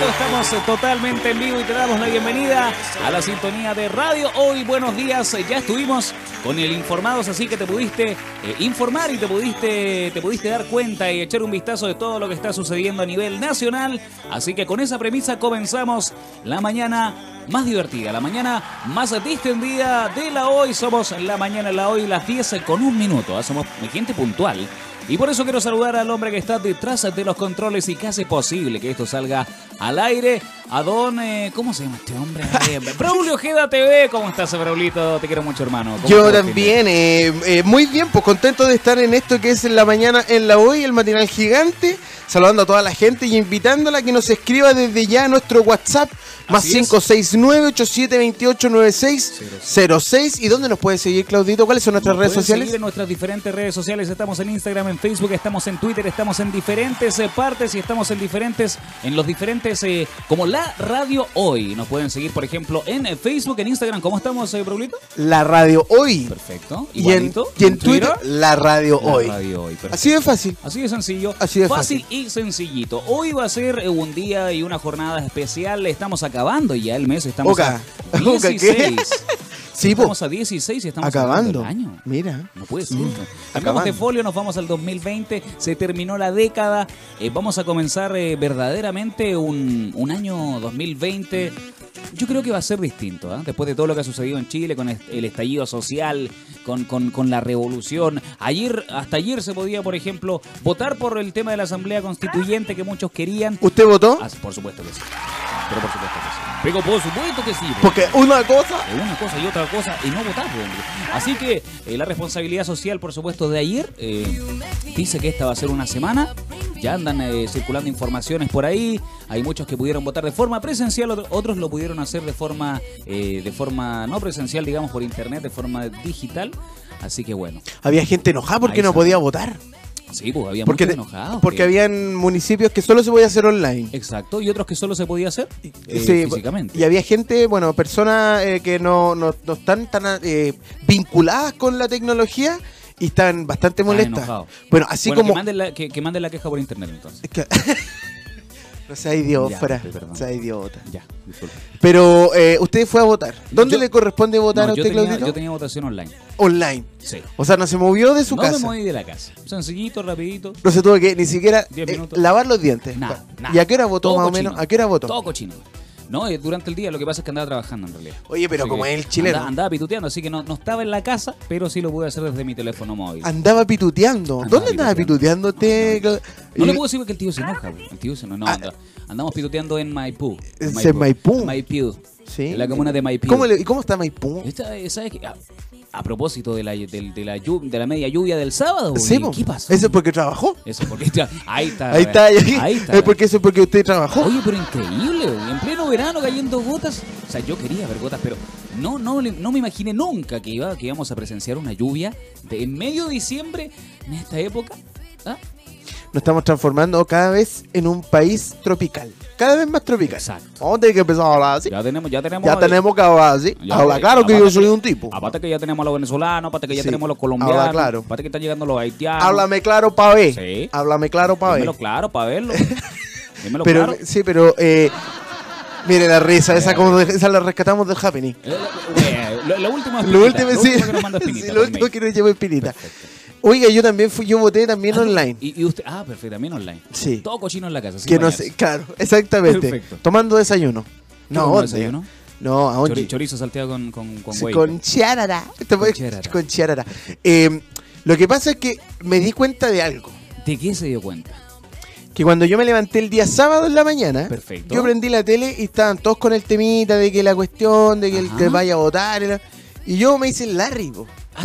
Estamos eh, totalmente en vivo y te damos la bienvenida a la sintonía de radio. Hoy, buenos días, eh, ya estuvimos con el Informados, así que te pudiste eh, informar y te pudiste, te pudiste dar cuenta y echar un vistazo de todo lo que está sucediendo a nivel nacional. Así que con esa premisa comenzamos la mañana más divertida, la mañana más distendida de la hoy. Somos la mañana, la hoy, las 10 con un minuto. ¿ah? Somos gente puntual. Y por eso quiero saludar al hombre que está detrás de los controles y que hace posible que esto salga al aire. A don, eh, ¿cómo se llama este hombre? Eh, Braulio Ojeda TV. ¿Cómo estás, Braulito? Te quiero mucho, hermano. ¿Cómo Yo también, eh, eh, muy bien, pues contento de estar en esto que es en la mañana, en la hoy, el matinal gigante, saludando a toda la gente y invitándola a que nos escriba desde ya a nuestro WhatsApp, más Así es. 569-8728-9606. ¿Y dónde nos puede seguir, Claudito? ¿Cuáles son nuestras Nos redes sociales? seguir en nuestras diferentes redes sociales. Estamos en Instagram, en Facebook, estamos en Twitter, estamos en diferentes partes y estamos en diferentes, en los diferentes, como la radio hoy. Nos pueden seguir, por ejemplo, en eh, Facebook, en Instagram. ¿Cómo estamos, eh, Braulito? La radio hoy. Perfecto. Y en, y en Twitter, la radio la hoy. radio hoy. perfecto. Así de fácil. Así de sencillo. Así de fácil. y sencillito. Hoy va a ser eh, un día y una jornada especial. Estamos acabando ya el mes. Estamos Oca. a Oca, ¿qué? 16. Sí, po. estamos a 16 y estamos Acabando. el año. Mira. No puede ser. Mm. De folio, nos vamos al 2020, se terminó la década, eh, vamos a comenzar eh, verdaderamente un, un año 2020. Yo creo que va a ser distinto, ¿ah? después de todo lo que ha sucedido en Chile, con el estallido social, con, con- con la revolución. Ayer, hasta ayer se podía, por ejemplo, votar por el tema de la Asamblea Constituyente que muchos querían. ¿Usted votó? Ah, por supuesto que sí. Pero por supuesto que sí. Pero por supuesto que sí. Porque una cosa una cosa y otra cosa y no votar. pues, hombre. Así que eh, la responsabilidad social, por supuesto, de ayer eh, dice que esta va a ser una semana. Ya andan eh, circulando informaciones por ahí. Hay muchos que pudieron votar de forma presencial, otro- otros lo pudieron hacer de forma, eh, de forma no presencial, digamos por internet, de forma digital. Así que bueno, había gente enojada porque no podía votar. sí, pues había Porque, muchos enojados. porque que- habían municipios que solo se podía hacer online. Exacto, y otros que solo se podía hacer eh, Sí, físicamente. Y había gente, bueno, personas eh, que no, no, no están tan eh, vinculadas con la tecnología y están bastante molestas. Bueno, así Bueno, como... que, manden la, que, que manden la queja por internet entonces. Es que- no sea idiota, sea idiota. Ya, disculpe. Pero eh, usted fue a votar. ¿Dónde Yo- le corresponde votar No, a usted, Claudito? yo tenía votación online. Online. Sí. O sea, no se movió de su no casa. me moví de la casa. Sencillito, rapidito. No se tuvo que ni siquiera eh, lavar los dientes. Nada, nada. ¿Y a qué hora votó Todo más o menos? ¿A qué hora votó? Todo cochino. No, eh, durante el día lo que pasa es que andaba trabajando en realidad. Oye, pero Así como que es el chileno. Andaba, andaba pituteando, así que no, no estaba en la casa, pero sí lo pude hacer desde mi teléfono móvil. Andaba pituteando. Andaba ¿Dónde andaba pituteando usted? No, le puedo decir que el tío se enoja. El tío se enoja. No, Ah. anda- andamos pituteando en Maipú. ¿Es en Maipú? Maipú. Sí. En la comuna de Maipú. ¿Cómo, le- ¿Y cómo está Maipú? Esta, eh, ¿Sabes qué? A, propósito de la, del- de, la, de la media lluvia del sábado, Sí. ¿qué pasó? Eso es porque trabajó. Eso porque está- ahí está. Ahí está, ahí, Ahí está. Es porque eso es porque usted trabajó. Oye, pero increíble, güey. en pleno verano cayendo gotas. O sea, yo quería ver gotas, pero no, no, no me imaginé nunca que, iba, que íbamos a presenciar una lluvia de, en medio de diciembre en esta época. ¿Ah? Nos estamos transformando cada vez en un país tropical. Cada vez más tropical. Exacto. Vamos a tener que empezar a hablar así. Ya tenemos, ya tenemos. Ya tenemos que hablar así. Habla eh, claro que yo soy un tipo. Aparte que ya tenemos a los venezolanos, aparte que ya Sí. tenemos a los colombianos. Habla claro. Aparte que están llegando los haitianos. Háblame claro pa' ver. Sí. Háblame claro pa' ver. Dímelo claro para verlo. Dímelo Pero, claro. sí, pero, eh, mire la risa, esa, como de- esa la rescatamos del happening. Eh, eh, Lo, lo último es Lo último, lo sí, último que nos manda Espinita sí, lo último que nos llevó Espinita. Perfecto. Oiga, yo también fui, yo voté también Ah, online. Y, y usted, ah, perfecto, también online. Sí. Todo cochino en la casa. Que no sé, claro, exactamente. Perfecto. Tomando desayuno. ¿Qué No, desayuno? No, a dónde? chorizo salteado con, con, con Sí. Con chiarara. Te voy- chiarara. Con chiarara. Eh, lo que pasa es que me di cuenta de algo. ¿De qué se dio cuenta? Que cuando yo me levanté el día sábado en la mañana, Perfecto. yo prendí la tele y estaban todos con el temita de que la cuestión, de que el que vaya a votar. y la- Y yo me hice el Larry,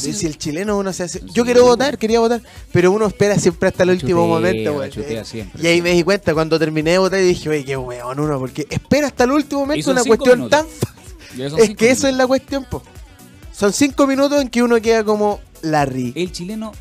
po. Ah, si el chileno uno se hace. Yo quiero votar, quería votar, pero uno espera siempre hasta el último chutea, momento, chutea siempre, Y ahí sí. me di cuenta cuando terminé de votar y dije, oye, qué weón uno, porque espera hasta el último momento una cuestión minutos. tan fácil. Es que eso es la cuestión, po. Son cinco minutos en que uno queda como Larry. El chileno.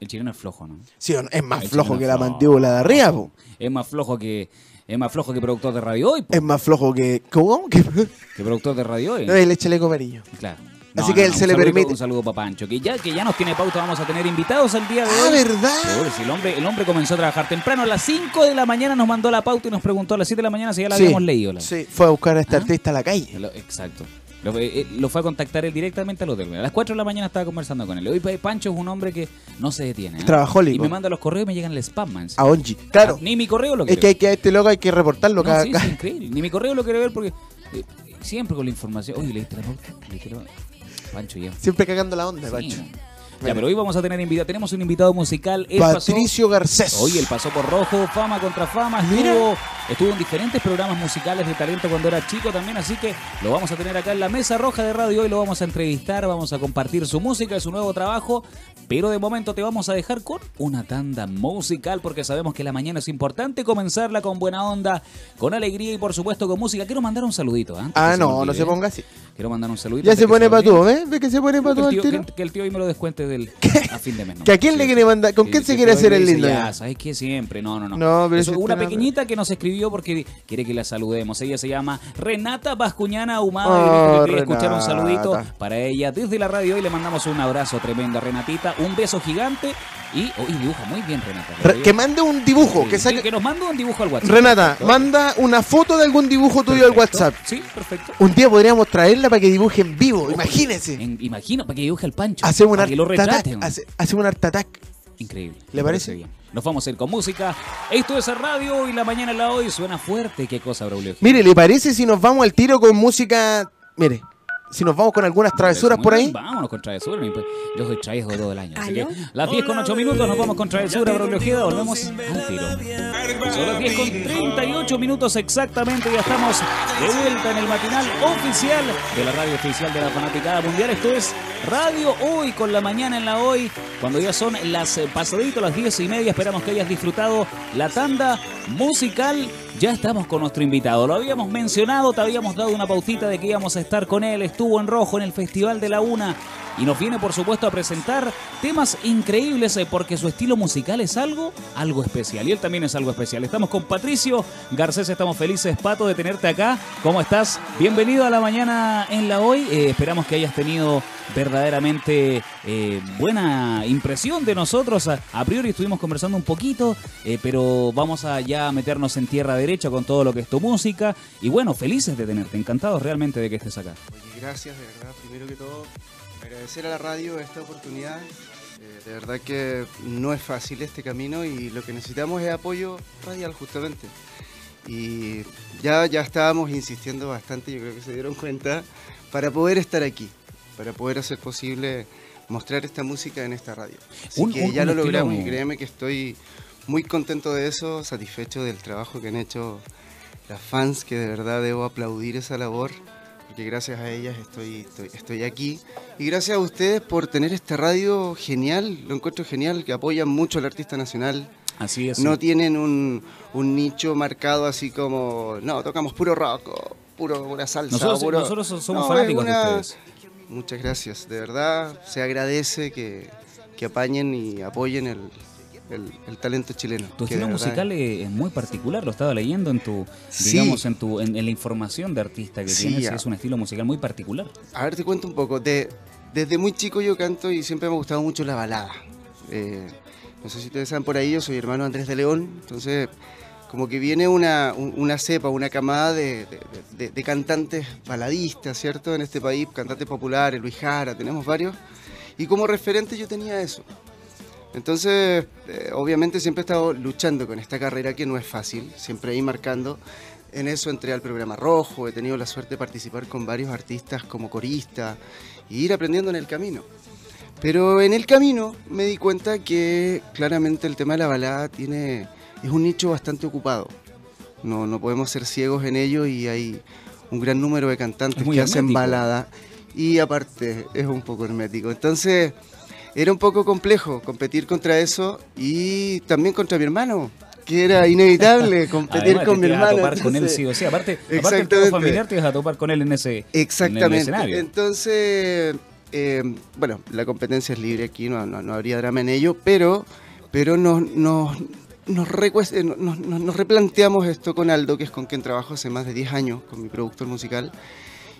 El chileno es flojo, ¿no? Sí, es más El flojo que es la flojo. mandíbula de arriba, po. Es más flojo que. Es más flojo que productor de radio hoy, po. Es más flojo que. ¿Cómo? Que, productor de radio hoy. no, el chaleco amarillo. Claro. Así que él se le permite. Un saludo para Pancho, que ya, que ya nos tiene pauta, vamos a tener invitados el día de Ah, hoy. ¿verdad? Seguro, si el hombre, el hombre comenzó a trabajar temprano, a las 5 de la mañana nos mandó la pauta y nos preguntó a las 7 de la mañana si ya la Sí. habíamos leído. la- Sí, fue a buscar a este ¿Ah? artista a la calle. Exacto. Lo, eh, eh, lo fue a contactar él directamente al hotel. A las 4 de la mañana estaba conversando con él. Hoy pa- Pancho es un hombre que no se detiene. ¿eh? Trabajólico. Y me manda los correos y me llegan el spam, man. A Ongi. Claro. Ah, Ni mi correo lo Es quiere que, hay que a este loco hay que reportarlo No, cada, sí, cada- es increíble. Ni mi correo lo quiere ver porque eh, siempre con la información. Oye, leíste la pauta. ¿Leíste la pauta? Pancho ya. Siempre cagando la onda, Sí, Pancho. Ya, pero hoy vamos a tener invitado. Tenemos un invitado musical. Él Patricio Garcés. Oye, él pasó por Rojo, Fama contra Fama. Estuvo, estuvo en diferentes programas musicales de talento cuando era chico también. Así que lo vamos a tener acá en la mesa roja de radio. Hoy lo vamos a entrevistar. Vamos a compartir su música, su nuevo trabajo. Pero de momento te vamos a dejar con una tanda musical porque sabemos que la mañana es importante comenzarla con buena onda, con alegría y por supuesto con música. Quiero mandar un saludito. ¿eh? Ah, no, no se ponga así. Quiero mandar un saludito. Ya se pone olvide. tú, ¿ves? ¿Ves que se pone el, al tío, tiro? que, que el tío hoy me lo descuente del, a fin de mes. ¿no? ¿Que a quién le quiere mandar? ¿Con quién se quiere hacer el lindo ya? ¿sabes qué? Siempre. No, no, no. No, pero Eso, si una no- pequeñita que nos escribió porque quiere que la saludemos. Ella se llama Renata Bascuñana Ahumada Oh, y escuchar un saludito para ella. Desde la radio hoy le mandamos un abrazo tremendo a Renatita, un beso gigante y hoy dibuja muy bien Renata. Re- que mande un dibujo, Sí, que sí, saque... que nos mande un dibujo al WhatsApp. Renata, Perfecto. manda una foto de algún dibujo tuyo al. WhatsApp. Sí, perfecto. Un día podríamos traerla para que dibuje en vivo, imagínese. En- imagina, para que dibuje al Pancho. Hacemos un art attack. hace- Hacemos un art attack. Increíble. ¿Le parece? bien. Nos vamos a ir con música. Esto es radio y la mañana la hoy suena fuerte. Qué cosa, Braulio. Mire, ¿le parece si nos vamos al tiro con música? Mire, si nos vamos con algunas travesuras por bien, ahí. Vámonos con travesura. mi pe- Yo soy traveso todo el año. Así que las 10 con 8 minutos nos vamos con travesura, Braulio Ojeda. Volvemos al tiro. Son las 10 con 38 minutos exactamente. Ya estamos de vuelta en el matinal oficial de la radio oficial de la Fanaticada Mundial. Esto es Radio Hoy con la mañana en la Hoy. Cuando ya son las eh, pasaditas, las 10 y media. Esperamos que hayas disfrutado la tanda musical. Ya estamos con nuestro invitado. Lo habíamos mencionado, te habíamos dado una pautita de que íbamos a estar con él. Estuvo en rojo en el Festival de la Una. Y nos viene, por supuesto, a presentar temas increíbles eh, porque su estilo musical es algo, algo especial. Y él también es algo especial. Estamos con Patricio Garcés, estamos felices, Pato, de tenerte acá. ¿Cómo estás? Bienvenido a la mañana en la hoy. Eh, esperamos que hayas tenido verdaderamente eh, buena impresión de nosotros. A, priori estuvimos conversando un poquito, pero vamos a ya meternos en tierra derecha con todo lo que es tu música. Y bueno, felices de tenerte, encantados realmente de que estés acá. Oye, gracias, de verdad. Primero que todo, agradecer a la radio esta oportunidad. Eh, de verdad que no es fácil este camino y lo que necesitamos es apoyo radial justamente. Y ya, ya estábamos insistiendo bastante, yo creo que se dieron cuenta, para poder estar aquí, para poder hacer posible mostrar esta música en esta radio. Así Un- que un- ya un lo estilo- logramos y créeme que estoy muy contento de eso, satisfecho del trabajo que han hecho las fans, que de verdad debo aplaudir esa labor, porque gracias a ellas estoy, estoy, estoy aquí. Y gracias a ustedes por tener esta radio genial, lo encuentro genial, que apoyan mucho al artista nacional. Así es. No tienen un, un nicho marcado así como, no, tocamos puro rock, o puro, pura salsa. Nosotros, puro-". nosotros somos No, fanáticos de ustedes. Muchas gracias, de verdad se agradece que, que apañen y apoyen el, el- el talento chileno. Tu estilo musical es, muy particular, lo estaba leyendo en tu, Sí. digamos, en tu, en, en la información de artista que Sí, tienes, ya. es un estilo musical muy particular. A ver, te cuento un poco. De, desde muy chico yo canto y siempre me ha gustado mucho la balada. Eh, no sé si ustedes saben por ahí, yo soy hermano Andrés de León, entonces como que viene una, un- una cepa, una camada de, de- de- de cantantes baladistas, ¿cierto? En este país, cantantes populares, Luis Jara, tenemos varios. Y como referente yo tenía eso. Entonces, eh, obviamente siempre he estado luchando con esta carrera que no es fácil, siempre ahí marcando. En eso entré al programa Rojo, he tenido la suerte de participar con varios artistas como corista y ir aprendiendo en el camino. Pero en el camino me di cuenta que claramente el tema de la balada tiene, es un nicho bastante ocupado. No, no podemos ser ciegos en ello y hay un gran número de cantantes que hacen hermético. balada y aparte es un poco hermético. Entonces era un poco complejo competir contra eso y también contra mi hermano, que era inevitable competir Además, con te mi ibas a hermano. topar con él sí o sí. Aparte, aparte Exactamente. familiar, te ibas a topar con él en ese en el Exactamente. escenario. Entonces, eh, bueno, la competencia es libre aquí, no, no, no habría drama en ello, pero, pero nos, nos, nos, eh, nos- nos replanteamos esto con Aldo, que es con quien trabajo hace más de 10 años, con mi productor musical,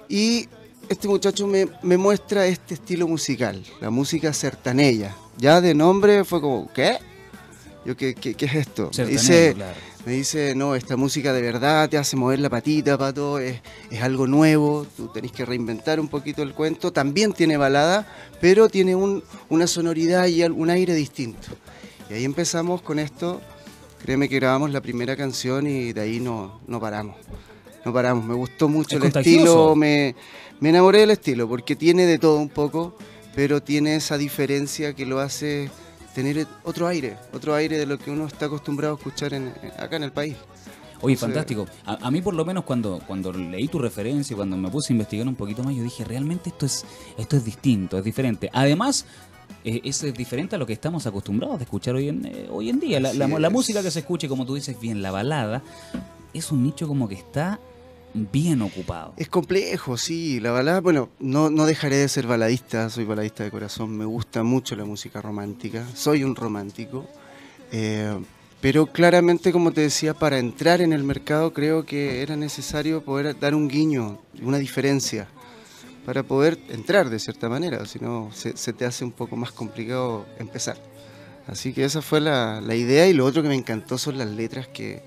y este muchacho me, me muestra este estilo musical, la música sertanella. Ya de nombre fue como, ¿qué? Yo, ¿qué, qué, qué es esto? Me dice, claro. me dice, no, esta música de verdad te hace mover la patita, pato, es, es algo nuevo, tú tenés que reinventar un poquito el cuento. También tiene balada, pero tiene un- una sonoridad y un aire distinto. Y ahí empezamos con esto. Créeme que grabamos la primera canción y de ahí no, no paramos. No paramos. Me gustó mucho Es el estilo, me, me enamoré del estilo, porque tiene de todo un poco, pero tiene esa diferencia que lo hace tener otro aire, otro aire de lo que uno está acostumbrado a escuchar en- acá en el país. Oye, fantástico. A, a mí por lo menos cuando, cuando leí tu referencia, cuando me puse a investigar un poquito más, yo dije, realmente esto es, esto es distinto, es diferente. Además, eh, es eh, diferente a lo que estamos acostumbrados a escuchar hoy en, eh, hoy en día. La, música que se escuche, como tú dices bien, la balada, es un nicho como que está bien ocupado. Es complejo, sí. La balada, bueno, no, no dejaré de ser baladista, soy baladista de corazón, me gusta mucho la música romántica, soy un romántico. eh, pero claramente, como te decía, para entrar en el mercado creo que era necesario poder dar un guiño, una diferencia, para poder entrar de cierta manera, si no se, se te hace un poco más complicado empezar. Así que esa fue la, la idea y lo otro que me encantó son las letras que,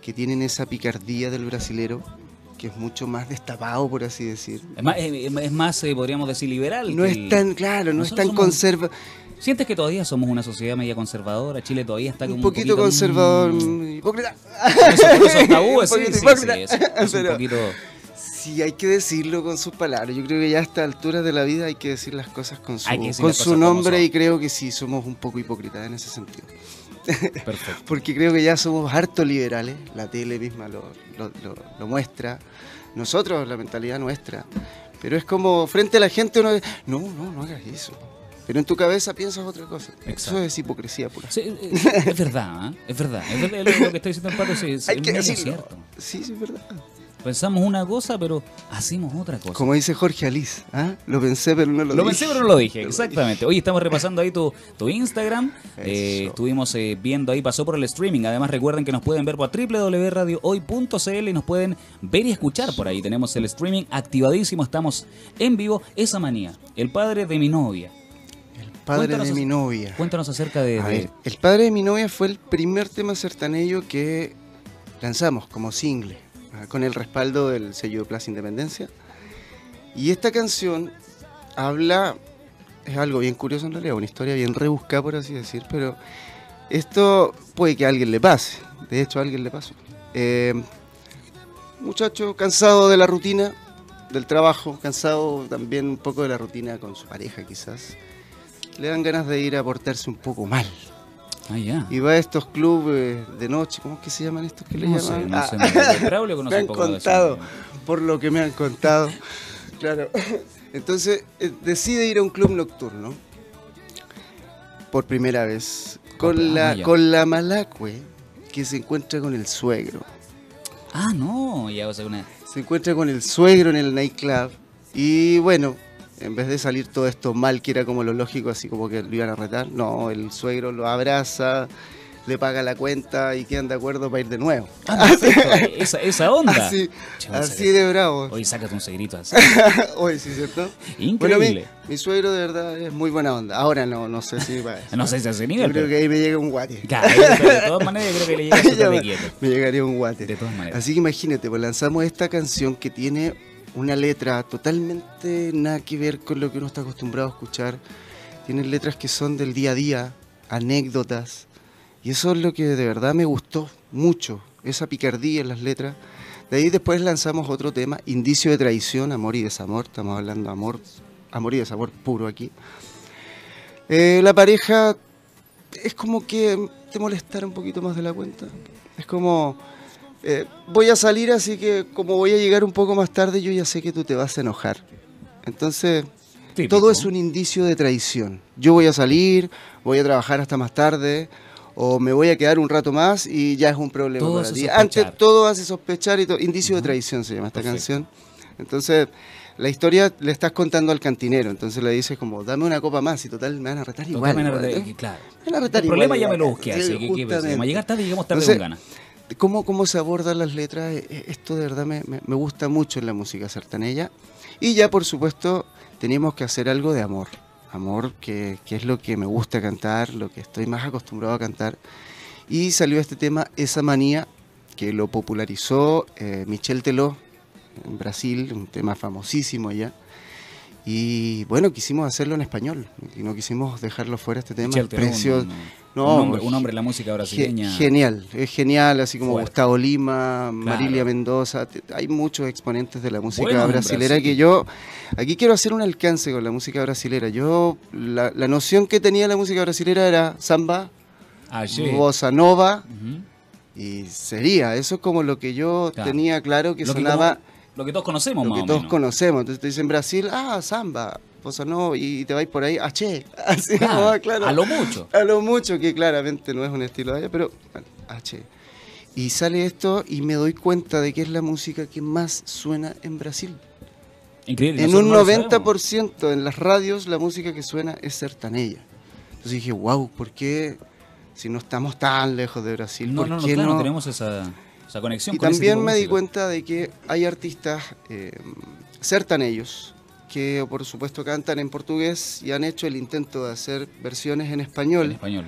que tienen esa picardía del brasilero, que es mucho más destapado, por así decir. Es más, eh, es más, eh, podríamos decir, liberal. No es tan, claro, no es tan conserva, ¿Sientes que todavía somos una sociedad media conservadora? Chile todavía está como un poquito mm, conservador, mm, hipócrita. Eso, tabúes, Un sí, poquito sí, hipócrita. sí, es, es un poquito... Sí, hay que decirlo con sus palabras. Yo creo que ya a esta altura de la vida hay que decir las cosas con su, con su nombre y creo que sí, somos un poco hipócritas en ese sentido. Perfecto. Porque creo que ya somos harto liberales, la tele misma lo, lo- lo- lo muestra, nosotros, la mentalidad nuestra. Pero es como frente a la gente uno dice, no, no, no hagas eso. Pero en tu cabeza piensas otra cosa. Exacto. Eso es hipocresía pura. Sí, eh, es verdad, ¿eh? es verdad. Es verdad lo, que está diciendo el pato, sí, es, Hay es que medio decirlo. cierto. Sí, sí, es verdad. Pensamos una cosa, pero hacemos otra cosa. Como dice Jorge Alice, ¿ah? lo pensé pero no lo, Lo dije. pensé, pero no lo dije, exactamente. Hoy estamos repasando ahí tu, tu Instagram. Eh, estuvimos eh, viendo ahí, pasó por el streaming. Además, recuerden que nos pueden ver por www.radiohoy.cl y nos pueden ver y escuchar por ahí. Tenemos el streaming activadísimo, estamos en vivo. Esa manía, el padre de mi novia. El padre Cuéntanos de mi novia. Cuéntanos acerca de. A de- ver, el padre de mi novia fue el primer tema sertanejo que lanzamos como single, con el respaldo del sello Plaza Independencia. Y esta canción habla, es algo bien curioso en realidad, una historia bien rebuscada por así decir, pero esto puede que a alguien le pase, de hecho a alguien le pasó. Eh, muchacho cansado de la rutina, del trabajo, cansado también un poco de la rutina con su pareja quizás, le dan ganas de ir a portarse un poco mal. Ah. Y va a estos clubes de noche, ¿cómo es que se llaman estos que le No llaman? sé, no Ah, sé. me- han contado, por lo que me han contado. Claro. Entonces eh, decide ir a un club nocturno por primera vez con Ah, la ya. con la malacue que se encuentra con el suegro. Ah, no, ya, o sea, una. Se encuentra con el suegro en el nightclub y bueno, en vez de salir todo esto mal, que era como lo lógico, así como que lo iban a retar, no, el suegro lo abraza, le paga la cuenta y quedan de acuerdo para ir de nuevo. Ah, esa, esa onda. Así, de bravo. Hoy sácate un seguirito así. Hoy sí, ¿cierto? Increíble. Bueno, mi, mi suegro de verdad es muy buena onda. Ahora no, no sé si va a No sé si a ese Yo nivel. creo pero- que ahí me llega un guate. Claro, de todas maneras yo creo que le llega me, me llegaría un guate. De todas maneras. Así que imagínate, pues lanzamos esta canción que tiene una letra totalmente nada que ver con lo que uno está acostumbrado a escuchar. Tiene letras que son del día a día, anécdotas. Y eso es lo que de verdad me gustó mucho, esa picardía en las letras. De ahí después lanzamos otro tema, Indicio de Traición, Amor y Desamor. Estamos hablando de amor, amor y desamor puro aquí. Eh, la pareja es como que te molestara un poquito más de la cuenta. Es como, eh, voy a salir, así que como voy a llegar un poco más tarde, yo ya sé que tú te vas a enojar. Entonces, Típico. todo es un indicio de traición. Yo voy a salir, voy a trabajar hasta más tarde, o me voy a quedar un rato más y ya es un problema Todo para ti. Antes todo hace sospechar y todo. Indicio de traición se llama esta Perfecto. canción. Entonces, la historia le estás contando al cantinero. Entonces le dices como, dame una copa más y total me van a retar igual. Totalmente, igual, ¿eh? claro. Me van a retar El problema igual, ya me lo busqué, Sí, así que, que llegar tarde y llegamos tarde Entonces, con ganas. ¿Cómo, cómo se abordan las letras? Eh, eh, Esto de verdad me, me- gusta mucho en la música sertaneja. Y ya, por supuesto, teníamos que hacer algo de amor. Amor, que, que es lo que me gusta cantar, lo que estoy más acostumbrado a cantar. Y salió este tema, Esa Manía, que lo popularizó eh, Michel Teló en Brasil, un tema famosísimo allá. Y bueno, quisimos hacerlo en español y no quisimos dejarlo fuera este tema. Precio- un, no, un hombre, un hombre de la música ge- brasileña. genial, es genial, así como Fuerte. Gustavo Lima, Marilia Mendoza, hay muchos exponentes de la música Bueno, en brasilera Brasil. que yo, aquí quiero hacer un alcance con la música brasilera. Yo, la, la noción que tenía la música brasilera era samba, Ayer. bossa nova, y sería, eso es como lo que yo Claro. tenía claro que Lo que sonaba, como- lo que todos conocemos, lo más que o todos menos. conocemos. Entonces te dicen Brasil, ah, samba, bossa nova, y te vais por ahí, ah, che, así Claro, nomás, claro. A lo mucho. A lo mucho, que claramente no es un estilo de allá, pero bueno, H. Y sale esto y me doy cuenta de que es la música que más suena en Brasil. Increíble. En nosotros un no lo sabemos. 90% en las radios la música que suena es sertanella. Entonces dije, wow, ¿por qué si no estamos tan lejos de Brasil? No, ¿por no, no, qué claro, no? tenemos esa, conexión Y con también me di cuenta de que hay artistas eh, sertanellos que por supuesto cantan en portugués y han hecho el intento de hacer versiones en español En español.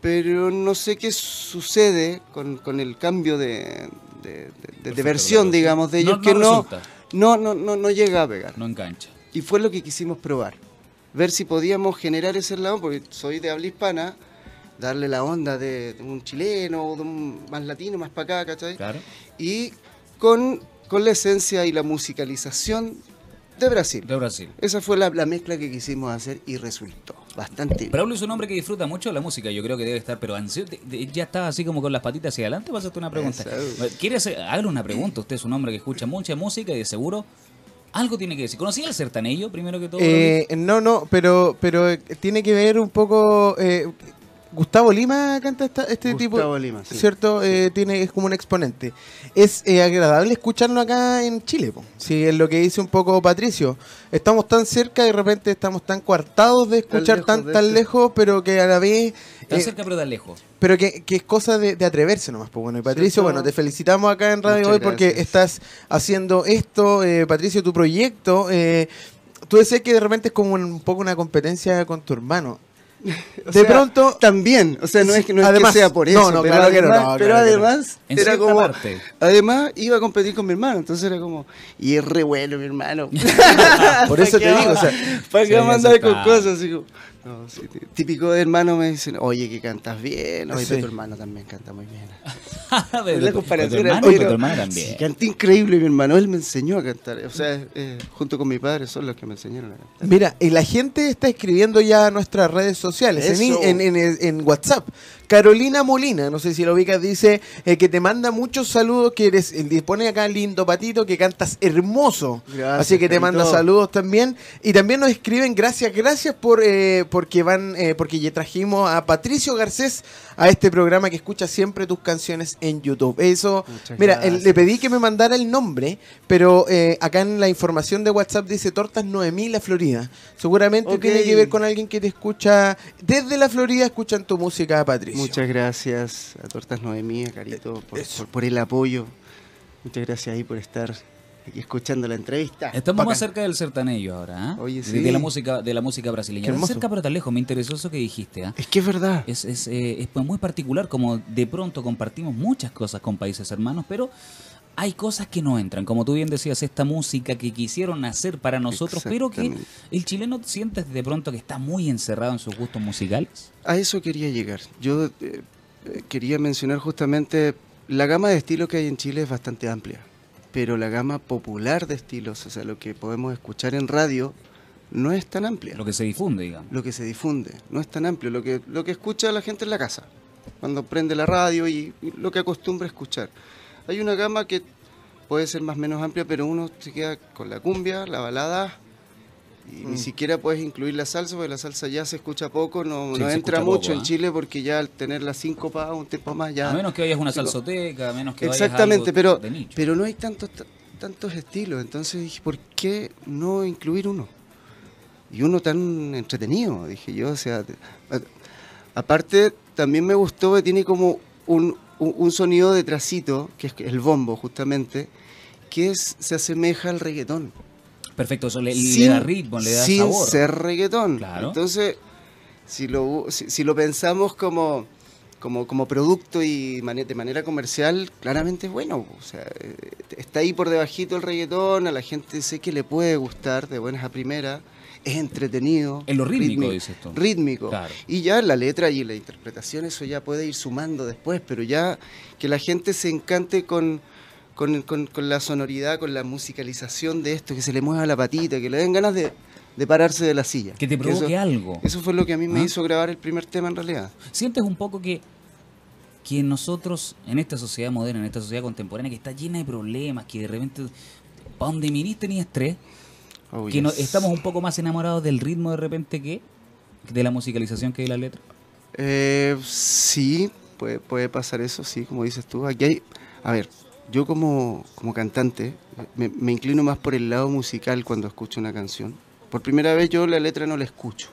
pero no sé qué sucede con, con el cambio de, de- de- de- versión, claro. digamos, de ellos, no que no, no, no, no, no llega a pegar. No engancha. Y fue lo que quisimos probar, ver si podíamos generar ese lado, porque soy de habla hispana, darle la onda de, de un chileno o de un más latino, más para acá, ¿cachai? Claro. Y con, con la esencia y la musicalización de Brasil. De Brasil. Esa fue la, la mezcla que quisimos hacer y resultó bastante bien. Braulio es un hombre que disfruta mucho de la música, yo creo que debe estar, pero ansioso, de- de- ya estaba así como con las patitas hacia adelante, vas a hacer una pregunta. Eso. ¿Quiere hacer, hágale una pregunta? Usted es un hombre que escucha mucha música y de seguro algo tiene que decir. ¿Conocía el sertanello primero que todo? Eh, no, no, pero, pero eh, tiene que ver un poco. eh, Gustavo Lima canta esta- este tipo. Gustavo Lima, sí. ¿Cierto? Eh, tiene, es como un exponente. Es eh, agradable escucharlo acá en Chile. po. Sí, es lo que dice un poco Patricio. Estamos tan cerca y de repente estamos tan coartados de Tan escuchar lejos tan, de tan este. lejos, pero que a la vez. Tan eh, cerca pero tan lejos. pero que, que es cosa de, de atreverse nomás. Pues bueno, y Patricio, ¿Cierto? bueno, te felicitamos acá en Radio Muchas Hoy porque gracias. estás haciendo esto, eh, Patricio, tu proyecto. eh, tú decías que de repente es como un, un poco una competencia con tu hermano. O de sea, pronto, También, o sea, no es que, no es que sea por eso, no, pero, claro que no, además, no, pero claro que no. además En era como, parte. además iba a competir con mi hermano, entonces era como, y es re bueno mi hermano. Por eso te digo, o sea, ¿para sí, qué vamos a andar eso con cosas así como, no, sí, tí- típico de hermano me dicen, oye, que cantas bien, oye, Sí. tu hermano también canta muy bien. la comparación de tu hermano, pero- tu hermana también. Sí, canta increíble mi hermano, él me enseñó a cantar, o sea, eh, junto con mi padre son los que me enseñaron a cantar. Mira, y la gente está escribiendo ya a nuestras redes sociales, en, en- en- en WhatsApp. Carolina Molina, no sé si lo ubicas, dice eh, que te manda muchos saludos, que eres, eh, pone acá lindo patito, que cantas hermoso. Gracias, Así que te manda saludos también. Y también nos escriben, gracias, gracias por eh, porque van, eh, porque ya trajimos a Patricio Garcés a este programa que escucha siempre tus canciones en YouTube. Eso, Muchas mira, le pedí que me mandara el nombre, pero eh, acá en la información de WhatsApp dice Tortas 9000 La Florida. Seguramente tiene que ver con alguien que te escucha desde la Florida, escuchan tu música, Patricio. Muchas gracias a Tortas Noemí, a Carito, por, Eso. por- por el apoyo. Muchas gracias ahí por estar escuchando la entrevista. Estamos más cerca del sertanello ahora, ¿ah? Oye, de, sí. de la música, de la música brasileña. Qué Tan cerca pero tan lejos, me interesó eso que dijiste, ¿ah? Es que es verdad. Es, es, eh, es muy particular como de pronto compartimos muchas cosas con países hermanos, pero hay cosas que no entran. Como tú bien decías, esta música que quisieron hacer para nosotros, pero que el chileno sientes de pronto que está muy encerrado en sus gustos musicales. A eso quería llegar. Yo eh, eh, quería mencionar justamente la gama de estilos que hay en Chile es bastante amplia, pero la gama popular de estilos, o sea, lo que podemos escuchar en radio, no es tan amplia. Lo que se difunde, digamos. Lo que se difunde, no es tan amplio. Lo que, lo que escucha la gente en la casa, cuando prende la radio y, y lo que acostumbra a escuchar. Hay una gama que puede ser más o menos amplia, pero uno se queda con la cumbia, la balada, y Mm. ni siquiera puedes incluir la salsa, porque la salsa ya se escucha poco, no, Sí, no entra mucho poco, en ¿ah? Chile, porque ya al tener las cinco pa un tiempo más ya... A menos que vayas a una Digo, salsoteca, a menos que vayas a Exactamente, algo pero, de nicho. pero no hay tantos, ta- tantos estilos, entonces dije, ¿por qué no incluir uno? Y uno tan entretenido, dije yo, o sea, aparte también me gustó que tiene como un, un, un sonido de tracito, que es el bombo justamente, que es, se asemeja al reggaetón. Perfecto, eso le, da ritmo, le da sin sabor. ser reggaetón. Claro. Entonces, si lo, si, si lo pensamos como, como, como producto y mane- de manera comercial, claramente es bueno. O sea, eh, está ahí por debajito el reggaetón, a la gente sé que le puede gustar de buenas a primeras, es entretenido. En lo rítmico, rítmi- dices tú. Rítmico. Claro. Y ya la letra y la interpretación, eso ya puede ir sumando después, pero ya que la gente se encante con, con, con- con la sonoridad, con la musicalización de esto, que se le mueva la patita, que le den ganas de, de pararse de la silla. Que te provoque eso, algo. Eso fue lo que a mí me ¿Ah? hizo grabar el primer tema en realidad. ¿Sientes un poco que, que nosotros, en esta sociedad moderna, en esta sociedad contemporánea, que está llena de problemas, que de repente, para donde mirís tenías estrés, Oh, que no- estamos un poco más enamorados del ritmo de repente que de la musicalización que de la letra? Eh, sí, puede, puede pasar eso, sí, como dices tú. Aquí hay, a ver, yo como, como cantante me, me inclino más por el lado musical cuando escucho una canción. Por primera vez yo la letra no la escucho.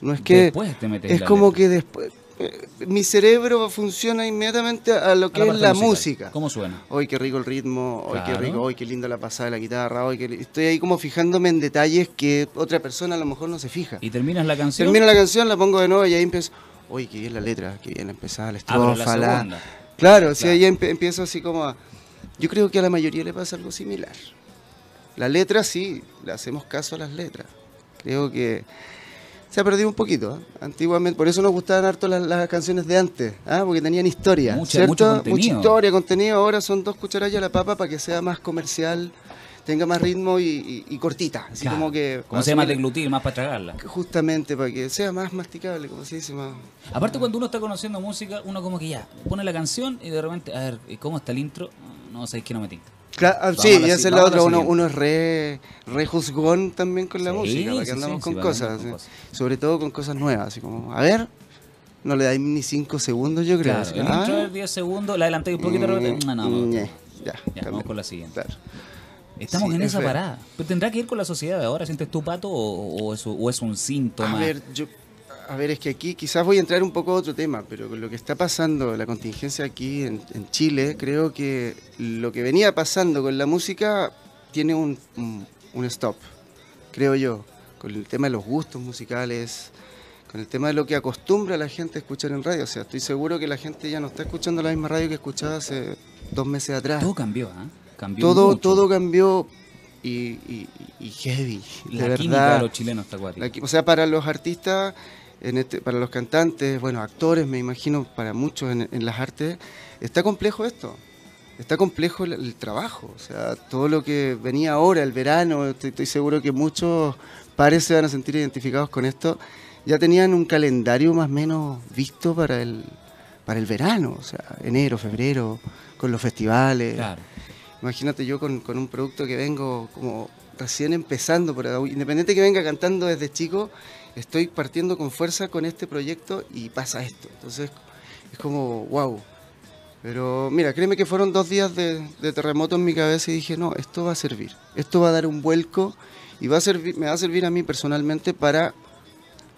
No es que... Después te metes es la como letra. que después... eh, mi cerebro funciona inmediatamente a lo que A es la musical. música. ¿Cómo suena? Hoy qué rico el ritmo, hoy qué rico, hoy qué linda la pasada de la guitarra, hoy qué Estoy ahí como fijándome en detalles que otra persona a lo mejor no se fija. Y terminas la canción. Termino la canción, la pongo de nuevo y ahí empiezo. Uy, qué bien la letra, qué bien la Ah, pero estrofa. la la- Claro, Claro. ahí empiezo así como a. Yo creo que a la mayoría le pasa algo similar. La letra sí, le hacemos caso a las letras. Creo que se ha perdido un poquito. ¿eh? Antiguamente, por eso nos gustaban harto las, las canciones de antes, ¿ah? porque tenían historia. Mucha- mucho contenido. Mucha historia, contenido. Ahora son dos cucharadas a la papa para que sea más comercial, tenga más ritmo y, y- y cortita. Así Claro. como que. Como se llama deglutir, más para tragarla. Justamente para que sea más masticable, como se dice, más. Aparte cuando uno está conociendo música, uno como que ya, pone la canción y de repente, a ver, ¿y ¿cómo está el intro? No sé, que no me tinta. Claro, ah, Vamos sí, la y esa es la otra, uno, uno es re, re juzgón también con la Sí, música, para que sí, andamos sí, con cosas, con cosas. sobre todo con cosas nuevas, así como, a ver, no le dais ni cinco segundos yo creo. Claro, el ah, intro es 10 segundos, la adelanté un poquito, repente, no, no, no. ñe, ya, Ya, también, vamos con la siguiente. claro. Estamos Sí, en es esa real. parada. Pero tendrá que ir con la sociedad de ahora, ¿sientes tu pato o, o es, o es un síntoma? A ver, yo, a ver, es que aquí quizás voy a entrar un poco a otro tema, pero con lo que está pasando, la contingencia aquí en, en Chile, creo que lo que venía pasando con la música tiene un, un, un stop, creo yo, con el tema de los gustos musicales, con el tema de lo que acostumbra la gente a escuchar en radio. O sea, estoy seguro que la gente ya no está escuchando la misma radio que escuchaba hace dos meses atrás. Todo cambió, ¿ah? Cambió Todo, mucho. todo cambió y, y- y heavy, La de química verdad. de los chilenos está o sea, para los artistas, en este, para los cantantes, bueno, actores, me imagino, para muchos en, en las artes, está complejo esto. Está complejo el, el trabajo. O sea, todo lo que venía ahora, el verano, estoy, estoy seguro que muchos pares se van a sentir identificados con esto. Ya tenían un calendario más o menos visto para el, para el verano. O sea, enero, febrero, con los festivales. Claro. Imagínate yo con, con un producto que vengo como recién empezando, pero independiente que venga cantando desde chico, estoy partiendo con fuerza con este proyecto y pasa esto. Entonces es como, wow. Pero mira, créeme que fueron dos días de, de terremoto en mi cabeza y dije, no, esto va a servir. Esto va a dar un vuelco y va a servir, me va a servir a mí personalmente para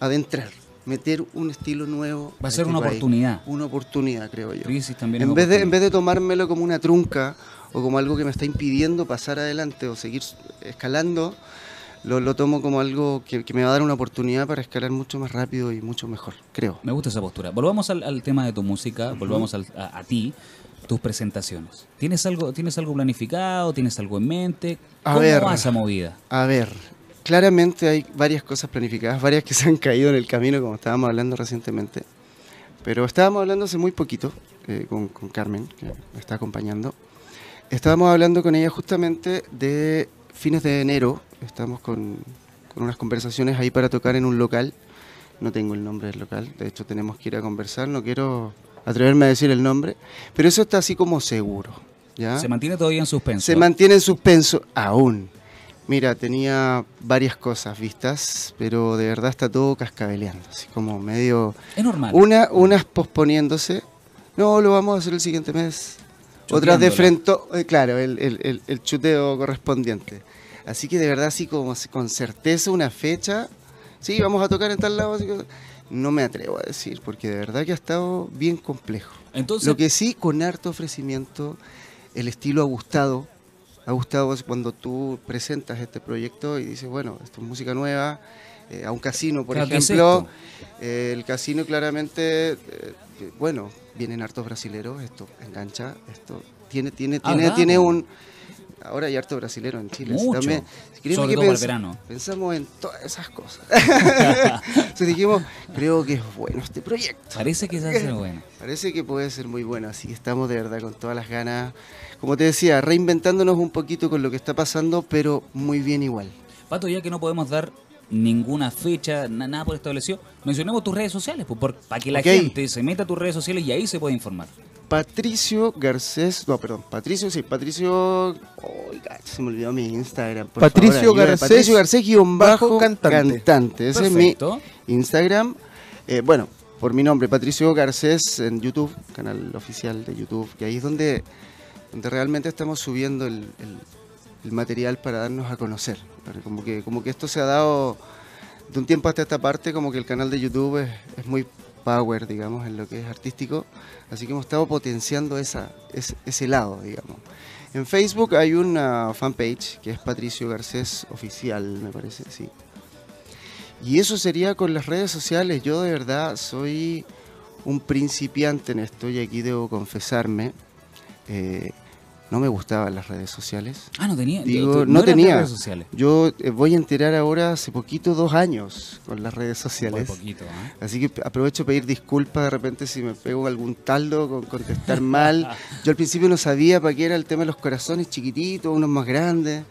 adentrar, meter un estilo nuevo. Va a ser este una país. oportunidad. Una oportunidad, creo yo. Crisis también En vez, de, en vez de tomármelo como una trunca o como algo que me está impidiendo pasar adelante o seguir escalando, lo, lo tomo como algo que, que me va a dar una oportunidad para escalar mucho más rápido y mucho mejor, creo. Me gusta esa postura. Volvamos al, al tema de tu música, volvamos al- a, a ti, tus presentaciones. ¿Tienes algo, ¿Tienes algo planificado? ¿Tienes algo en mente? A ¿Cómo ver. va esa movida? A ver, claramente hay varias cosas planificadas, varias que se han caído en el camino, como estábamos hablando recientemente. Pero estábamos hablando hace muy poquito eh, con, con Carmen, que me está acompañando. Estábamos hablando con ella justamente de fines de enero. Estamos con, con unas conversaciones ahí para tocar en un local. No tengo el nombre del local, de hecho tenemos que ir a conversar. No quiero atreverme a decir el nombre, pero eso está así como seguro. ¿ya? Se mantiene todavía en suspenso. Se mantiene en suspenso aún. Mira, tenía varias cosas vistas, pero de verdad está todo cascabeleando, así como medio... es normal. Una, unas posponiéndose, no, lo vamos a hacer el siguiente mes. Otras de frente, eh, claro, el, el- el- el chuteo correspondiente. Así que de verdad, así como con certeza una fecha, sí, vamos a tocar en tal lado, así que- no me atrevo a decir, porque de verdad que ha estado bien complejo. Entonces, Lo que sí, con harto ofrecimiento, el estilo ha gustado. ha gustado cuando tú presentas este proyecto y dices, bueno, esto es música nueva, eh, a un casino, por Claro, ¿qué es ejemplo. esto? eh, el casino claramente, eh, eh, bueno, vienen hartos brasileros, esto engancha, esto tiene, tiene, Ah, tiene, tiene un... Ahora hay harto brasilero en Chile. Mucho. también. Sobre todo para el pens- verano. Pensamos en todas esas cosas. Entonces dijimos, creo que es bueno este proyecto. Parece que se hace bueno. Parece que puede ser muy bueno, así que estamos de verdad con todas las ganas. Como te decía, reinventándonos un poquito con lo que está pasando, pero muy bien igual. Pato, ya que no podemos dar ninguna fecha, na- nada por establecido, mencionemos tus redes sociales, pues, por- para que la gente se meta a tus redes sociales y ahí se puede informar. Patricio Garcés, no, perdón, Patricio, sí, Patricio, oiga, se me olvidó mi Instagram. por Patricio favor. Garcés, Patricio Garcés guion bajo bajo cantante. cantante. Ese Perfecto. es mi Instagram. Eh, bueno, por mi nombre, Patricio Garcés en YouTube, canal oficial de YouTube, que ahí es donde, donde realmente estamos subiendo el, el- el material para darnos a conocer. Como que, como que esto se ha dado de un tiempo hasta esta parte, como que el canal de YouTube es, muy power, digamos, en lo que es artístico. Así que hemos estado potenciando ese lado, digamos. En Facebook hay una fanpage que es Patricio Garcés Oficial, me parece, sí. Y eso sería con las redes sociales. Yo de verdad soy un principiante en esto y aquí debo confesarme. eh, no me gustaban las redes sociales. Ah, no tenía. Digo, no tenía. redes sociales. Yo eh, voy a enterar ahora hace poquito, dos años, con las redes Muy sociales. poquito, ¿eh? Así que aprovecho para pedir disculpas de repente si me pego algún taldo con contestar mal. Yo al principio no sabía para qué era el tema de los corazones chiquititos, unos más grandes.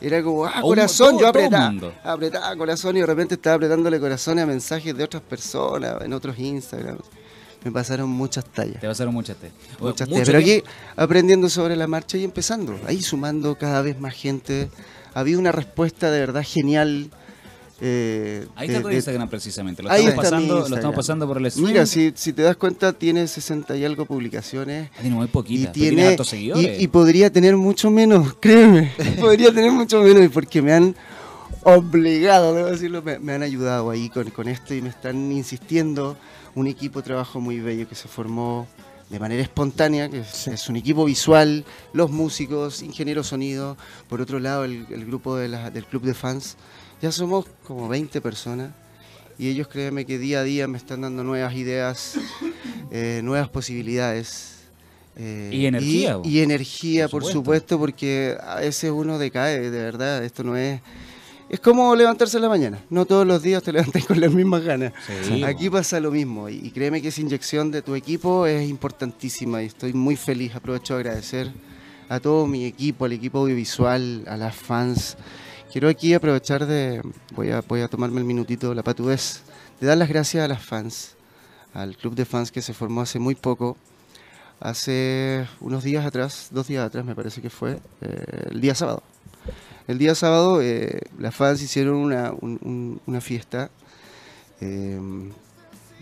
Era como, ah, Un- corazón, todo- yo apretaba, apretaba corazón y de repente estaba apretándole corazones a mensajes de otras personas, en otros Instagram. Me pasaron muchas tallas. Te pasaron muchas o- Muchas tallas. Pero aquí aprendiendo sobre la marcha y empezando, ahí sumando cada vez más gente. Había una respuesta de verdad genial. eh, Ahí de- está tu de- Instagram precisamente. Lo Ahí estamos, está pasando, lo estamos pasando por el stream. Mira, si, si te das cuenta, tiene 60 y algo publicaciones. Ah, tiene muy Y poquita. pero tiene. hartos seguidores. Y, y podría tener mucho menos, créeme. podría tener mucho menos, porque me han obligado, debo decirlo, me, me han ayudado ahí con, con esto y me están insistiendo. Un equipo de trabajo muy bello que se formó de manera espontánea, que es, es un equipo visual, los músicos, ingenieros sonido, por otro lado el, el grupo de la- del club de fans. Ya somos como 20 personas y ellos créeme que día a día me están dando nuevas ideas, eh, nuevas posibilidades. eh, Y energía, Y, y energía, por por supuesto. supuesto. porque a veces uno decae, de verdad. Esto no es. Es como levantarse en la mañana. No todos los días te levantas con las mismas ganas. Sí, Aquí pasa lo mismo. Y, y créeme que esa inyección de tu equipo es importantísima. Y estoy muy feliz. Aprovecho de agradecer a todo mi equipo, al equipo audiovisual, a las fans. Quiero aquí aprovechar de. Voy a, voy a tomarme el minutito, la patudez, de dar las gracias a las fans, al club de fans que se formó hace muy poco. Hace unos días atrás, dos días atrás me parece que fue, eh, el día sábado. El día sábado eh, las fans hicieron una, un- un- una fiesta eh,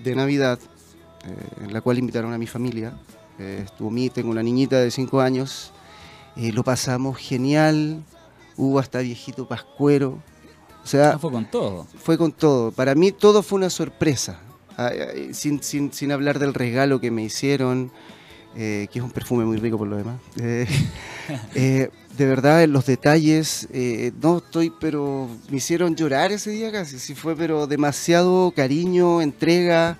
de Navidad eh, en la cual invitaron a mi familia. Estuvo mi, tengo una niñita de 5 años. lo pasamos genial. Hubo hasta viejito pascuero. O sea, Ah, fue con todo. fue con todo. Para mí todo fue una sorpresa. Ah, Sin, sin, sin hablar del regalo que me hicieron, que es un perfume muy rico por lo demás. Eh, de verdad, los detalles, eh, no estoy, pero me hicieron llorar ese día casi. Sí fue, pero demasiado cariño, entrega.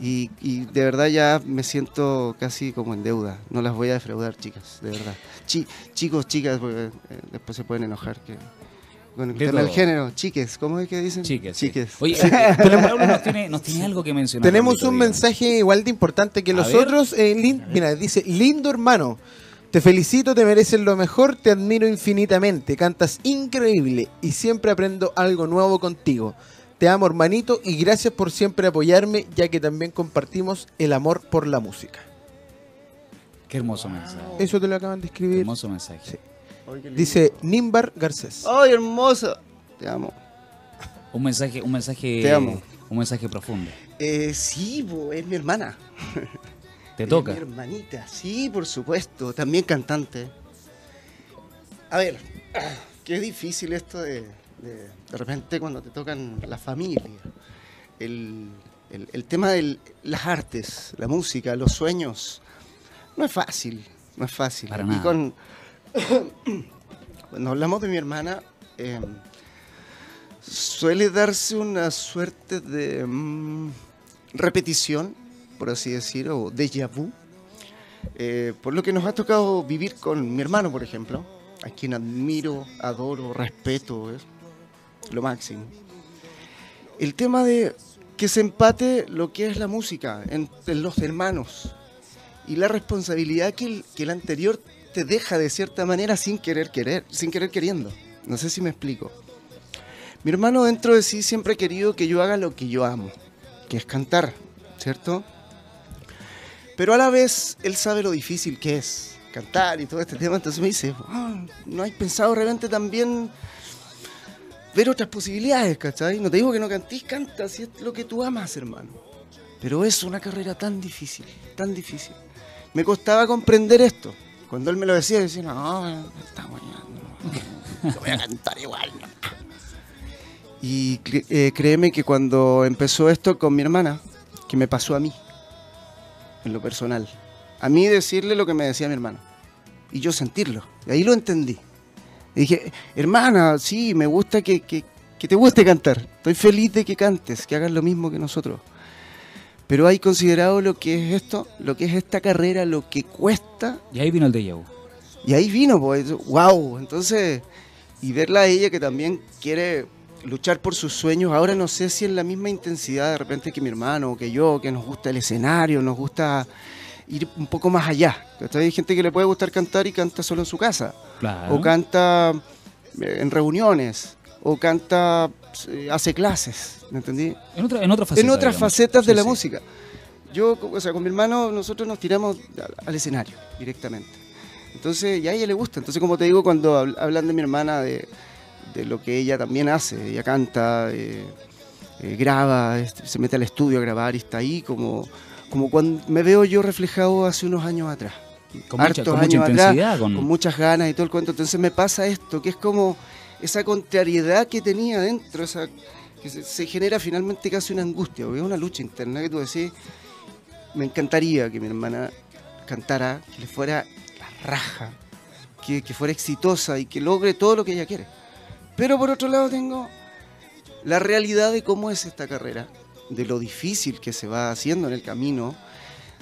Y, y de verdad ya me siento casi como en deuda. No las voy a defraudar, chicas, de verdad. Chi- chicos, chicas, porque eh, después se pueden enojar. Que, con el tema del género, chiques, ¿cómo es que dicen? Chiques. sí. Chiques. Oye, eh, pero Pablo nos tiene, nos tiene algo que mencionar. Tenemos un mensaje igual de importante que A los ver. otros. eh, lin- mira, dice, lindo hermano, te felicito, te mereces lo mejor, te admiro infinitamente, cantas increíble y siempre aprendo algo nuevo contigo. Te amo hermanito y gracias por siempre apoyarme, ya que también compartimos el amor por la música. Qué hermoso mensaje. Eso te lo acaban de Qué escribir. hermoso mensaje. Sí. Ay. Dice Nimbar Garcés. ¡Ay, hermosa! Te amo. Un mensaje, un mensaje. Te amo. Un mensaje profundo. Eh, sí, bo, es mi hermana. Te toca. mi hermanita, sí, por supuesto. También cantante. A ver, qué difícil esto de, de, de repente cuando te tocan la familia. El, el- el tema de las artes, la música, los sueños. No es fácil, no es fácil. Para y nada. con cuando hablamos de mi hermana, eh, suele darse una suerte de mm, repetición, por así decir, o déjà vu, eh, por lo que nos ha tocado vivir con mi hermano, por ejemplo, a quien admiro, adoro, respeto, es lo máximo. El tema de que se empate lo que es la música entre los hermanos y la responsabilidad que el, que el anterior te deja de cierta manera sin querer querer, sin querer queriendo. No sé si me explico. Mi hermano dentro de sí siempre ha querido que yo haga lo que yo amo, que es cantar, ¿cierto? Pero a la vez él sabe lo difícil que es cantar y todo este tema, entonces me dice, "Ah, ¿no hay pensado realmente también ver otras posibilidades, ¿cachai? No te digo que no cantís, canta, si es lo que tú amas, hermano. Pero es una carrera tan difícil, tan difícil. Me costaba comprender esto. Cuando él me lo decía, decía, no, me está guayando, no, voy a cantar igual. no". Y eh, créeme que cuando empezó esto con mi hermana, que me pasó a mí, en lo personal, a mí decirle lo que me decía mi hermano, y yo sentirlo, y ahí lo entendí. Y dije, hermana, sí, me gusta que, que- que te guste cantar, estoy feliz de que cantes, que hagas lo mismo que nosotros. Pero hay considerado lo que es esto, lo que es esta carrera, lo que cuesta Y ahí vino el déjà vu. y ahí vino, pues, wow. Entonces, y verla a ella que también quiere luchar por sus sueños. Ahora no sé si en la misma intensidad de repente que mi hermano o que yo, que nos gusta el escenario, nos gusta ir un poco más allá. Hay gente que le puede gustar cantar y canta solo en su casa. Claro. O canta eh, en reuniones. O canta, eh, hace clases. ¿Me entendí? En, otra, en otras facetas. en otras digamos. facetas de la sí. música. Yo, o sea, con mi hermano, nosotros nos tiramos al escenario directamente. Entonces, y a ella le gusta. Entonces, como te digo, cuando habl- hablan de mi hermana, de, de lo que ella también hace, ella canta, eh, eh, graba, se mete al estudio a grabar y está ahí como, como cuando me veo yo reflejado hace unos años atrás. Con mucha, con mucha años atrás, intensidad. con- con muchas ganas y todo el cuento. Entonces me pasa esto, que es como esa contrariedad que tenía dentro, esa, que se, se genera finalmente casi una angustia, porque es una lucha interna que tú decís, me encantaría que mi hermana cantara, que le fuera la raja, que, que fuera exitosa y que logre todo lo que ella quiere. Pero por otro lado tengo la realidad de cómo es esta carrera, de lo difícil que se va haciendo en el camino,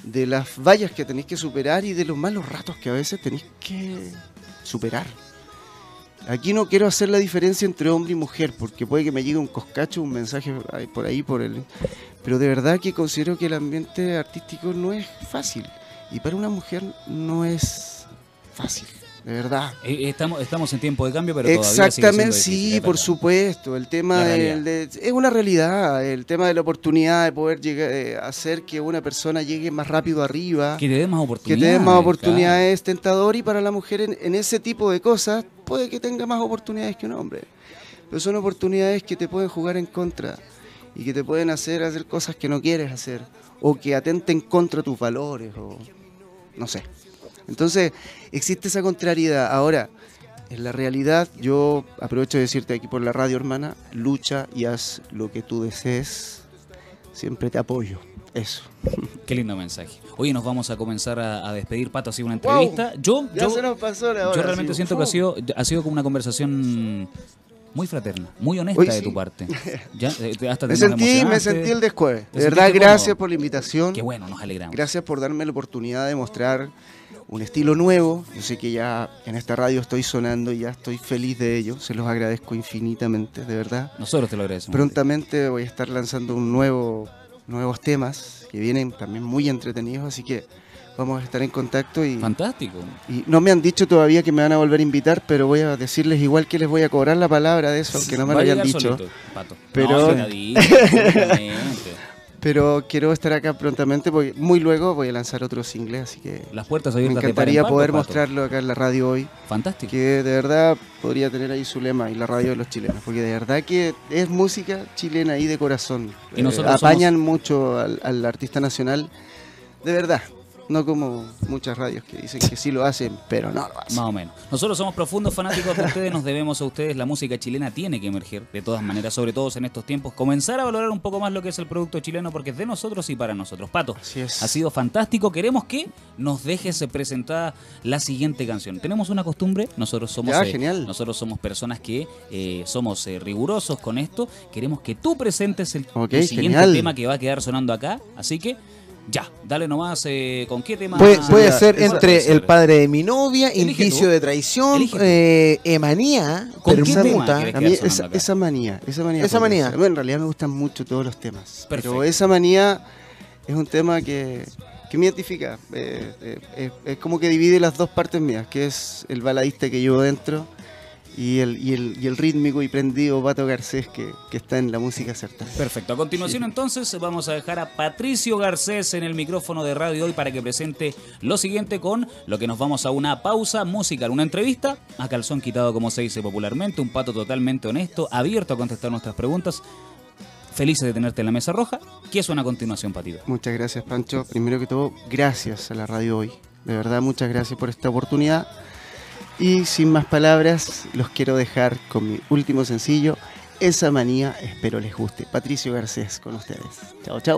de las vallas que tenéis que superar y de los malos ratos que a veces tenéis que superar. Aquí no quiero hacer la diferencia entre hombre y mujer, porque puede que me llegue un coscacho, un mensaje por ahí, por el... pero de verdad que considero que el ambiente artístico no es fácil. Y para una mujer no es fácil, de verdad. Eh, Estamos, estamos en tiempo de cambio, pero Exactamente, difícil, sí, es por supuesto. El tema del- de, es una realidad, el tema de la oportunidad de poder llegar, eh, hacer que una persona llegue más rápido arriba, Que te den más que oportunidades. te den más claro. oportunidades es tentador y para la mujer en, en ese tipo de cosas puede que tenga más oportunidades que un hombre. Pero son oportunidades que te pueden jugar en contra y que te pueden hacer hacer cosas que no quieres hacer o que atenten contra tus valores o no sé. Entonces, existe esa contrariedad. Ahora, en la realidad, yo aprovecho de decirte aquí por la radio, hermana, lucha y haz lo que tú desees. Siempre te apoyo. Eso. Qué lindo mensaje. Oye, nos vamos a comenzar a, a despedir, Pato, ha sido una entrevista. Yo, Ya yo, se nos pasó la hora. yo realmente siento que ha sido, ha sido como una conversación muy fraterna, muy honesta Hoy de sí. tu parte. Ya, eh, hasta Me sentí, me sentí el descueve. ¿Te De verdad, gracias por la invitación. Qué bueno, nos alegramos. Gracias por darme la oportunidad de mostrar un estilo nuevo. Yo sé que ya en esta radio estoy sonando y ya estoy feliz de ello. Se los agradezco infinitamente, de verdad. Nosotros te lo agradecemos. Prontamente voy a estar lanzando un nuevo, nuevos temas que vienen también muy entretenidos, así que vamos a estar en contacto y, Fantástico. y no me han dicho todavía que me van a volver a invitar, pero voy a decirles igual que les voy a cobrar la palabra de eso, aunque no me lo hayan dicho. solito, Pato. Pero- No, Pero quiero estar acá prontamente porque muy luego voy a lanzar otro single, así que Las puertas me encantaría par, poder Pato. mostrarlo acá en la radio hoy, Fantástico. que de verdad podría tener ahí su lema y la radio de los chilenos, porque de verdad que es música chilena y de corazón. Y Eh, nosotros apañan mucho al, al artista nacional, de verdad. No como muchas radios que dicen que sí lo hacen, pero no lo hacen. Más o menos. Nosotros somos profundos fanáticos de ustedes, nos debemos a ustedes. La música chilena tiene que emerger de todas maneras, sobre todo en estos tiempos. Comenzar a valorar un poco más lo que es el producto chileno porque es de nosotros y para nosotros. Pato, Así es. ha sido fantástico. Queremos que nos dejes presentar la siguiente canción. Tenemos una costumbre, nosotros somos, Ya, eh, genial. nosotros somos personas que eh, somos eh, rigurosos con esto. Queremos que tú presentes el, siguiente genial. tema que va a quedar sonando acá. Así que ya, dale nomás eh, con qué tema. Puede, puede ser entre el padre de mi novia, Elige indicio tú. de traición, eh, emanía, ¿Con qué permuta. tema querés A mí esa, esa manía, esa manía. Esa manía. Bueno, en realidad me gustan mucho todos los temas. Perfecto. Pero esa manía es un tema que, que me identifica. Eh, eh, es como que divide las dos partes mías, que es el baladista que llevo dentro y el, y el, y el rítmico y prendido Pato Garcés que, que está en la música certa. Perfecto. A continuación, entonces, vamos a dejar a Patricio Garcés en el micrófono de radio hoy para que presente lo siguiente con lo que nos vamos a una pausa musical, una entrevista a calzón quitado, como se dice popularmente, un pato totalmente honesto, abierto a contestar nuestras preguntas. Felices de tenerte en la mesa roja. ¿Qué suena a continuación, Patito? Muchas gracias, Pancho. Primero que todo, gracias a la radio hoy. De verdad, muchas gracias por esta oportunidad. Y sin más palabras, los quiero dejar con mi último sencillo, Esa manía, espero les guste. Patricio Garcés con ustedes. Chao, chao.